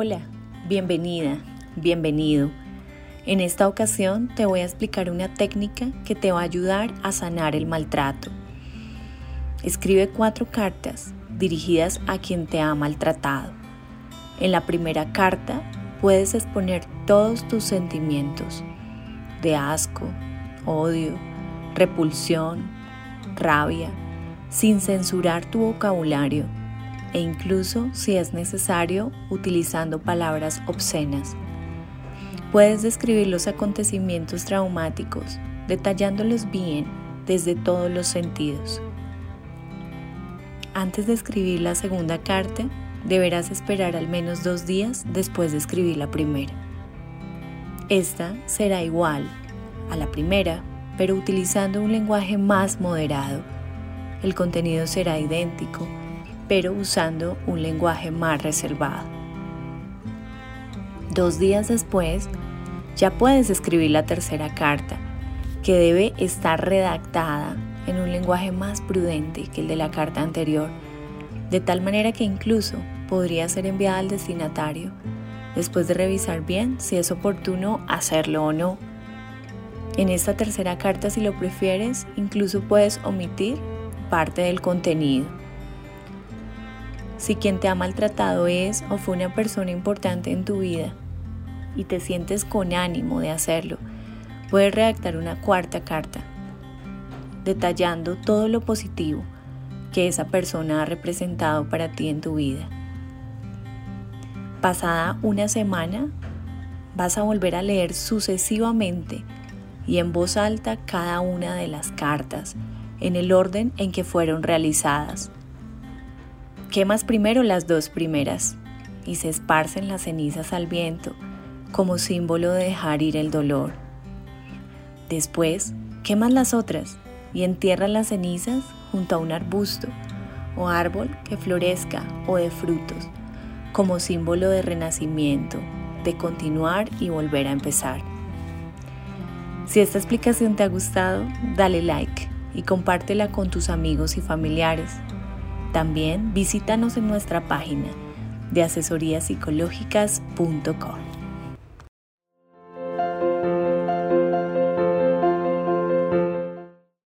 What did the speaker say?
Hola, bienvenida, bienvenido. En esta ocasión te voy a explicar una técnica que te va a ayudar a sanar el maltrato. Escribe cuatro cartas dirigidas a quien te ha maltratado. En la primera carta puedes exponer todos tus sentimientos de asco, odio, repulsión, rabia, sin censurar tu vocabulario e incluso, si es necesario, utilizando palabras obscenas. Puedes describir los acontecimientos traumáticos, detallándolos bien desde todos los sentidos. Antes de escribir la segunda carta, deberás esperar al menos dos días después de escribir la primera. Esta será igual a la primera, pero utilizando un lenguaje más moderado. El contenido será idéntico, pero usando un lenguaje más reservado. Dos días después, ya puedes escribir la tercera carta, que debe estar redactada en un lenguaje más prudente que el de la carta anterior, de tal manera que incluso podría ser enviada al destinatario, después de revisar bien si es oportuno hacerlo o no. En esta tercera carta, si lo prefieres, incluso puedes omitir parte del contenido. Si quien te ha maltratado es o fue una persona importante en tu vida y te sientes con ánimo de hacerlo, puedes redactar una cuarta carta detallando todo lo positivo que esa persona ha representado para ti en tu vida. Pasada una semana, vas a volver a leer sucesivamente y en voz alta cada una de las cartas en el orden en que fueron realizadas Quemas primero las dos primeras y se esparcen las cenizas al viento como símbolo de dejar ir el dolor. Después, quemas las otras y entierras las cenizas junto a un arbusto o árbol que florezca o de frutos, como símbolo de renacimiento, de continuar y volver a empezar. Si esta explicación te ha gustado, dale like y compártela con tus amigos y familiares. También visítanos en nuestra página de asesoríapsicológicas.com.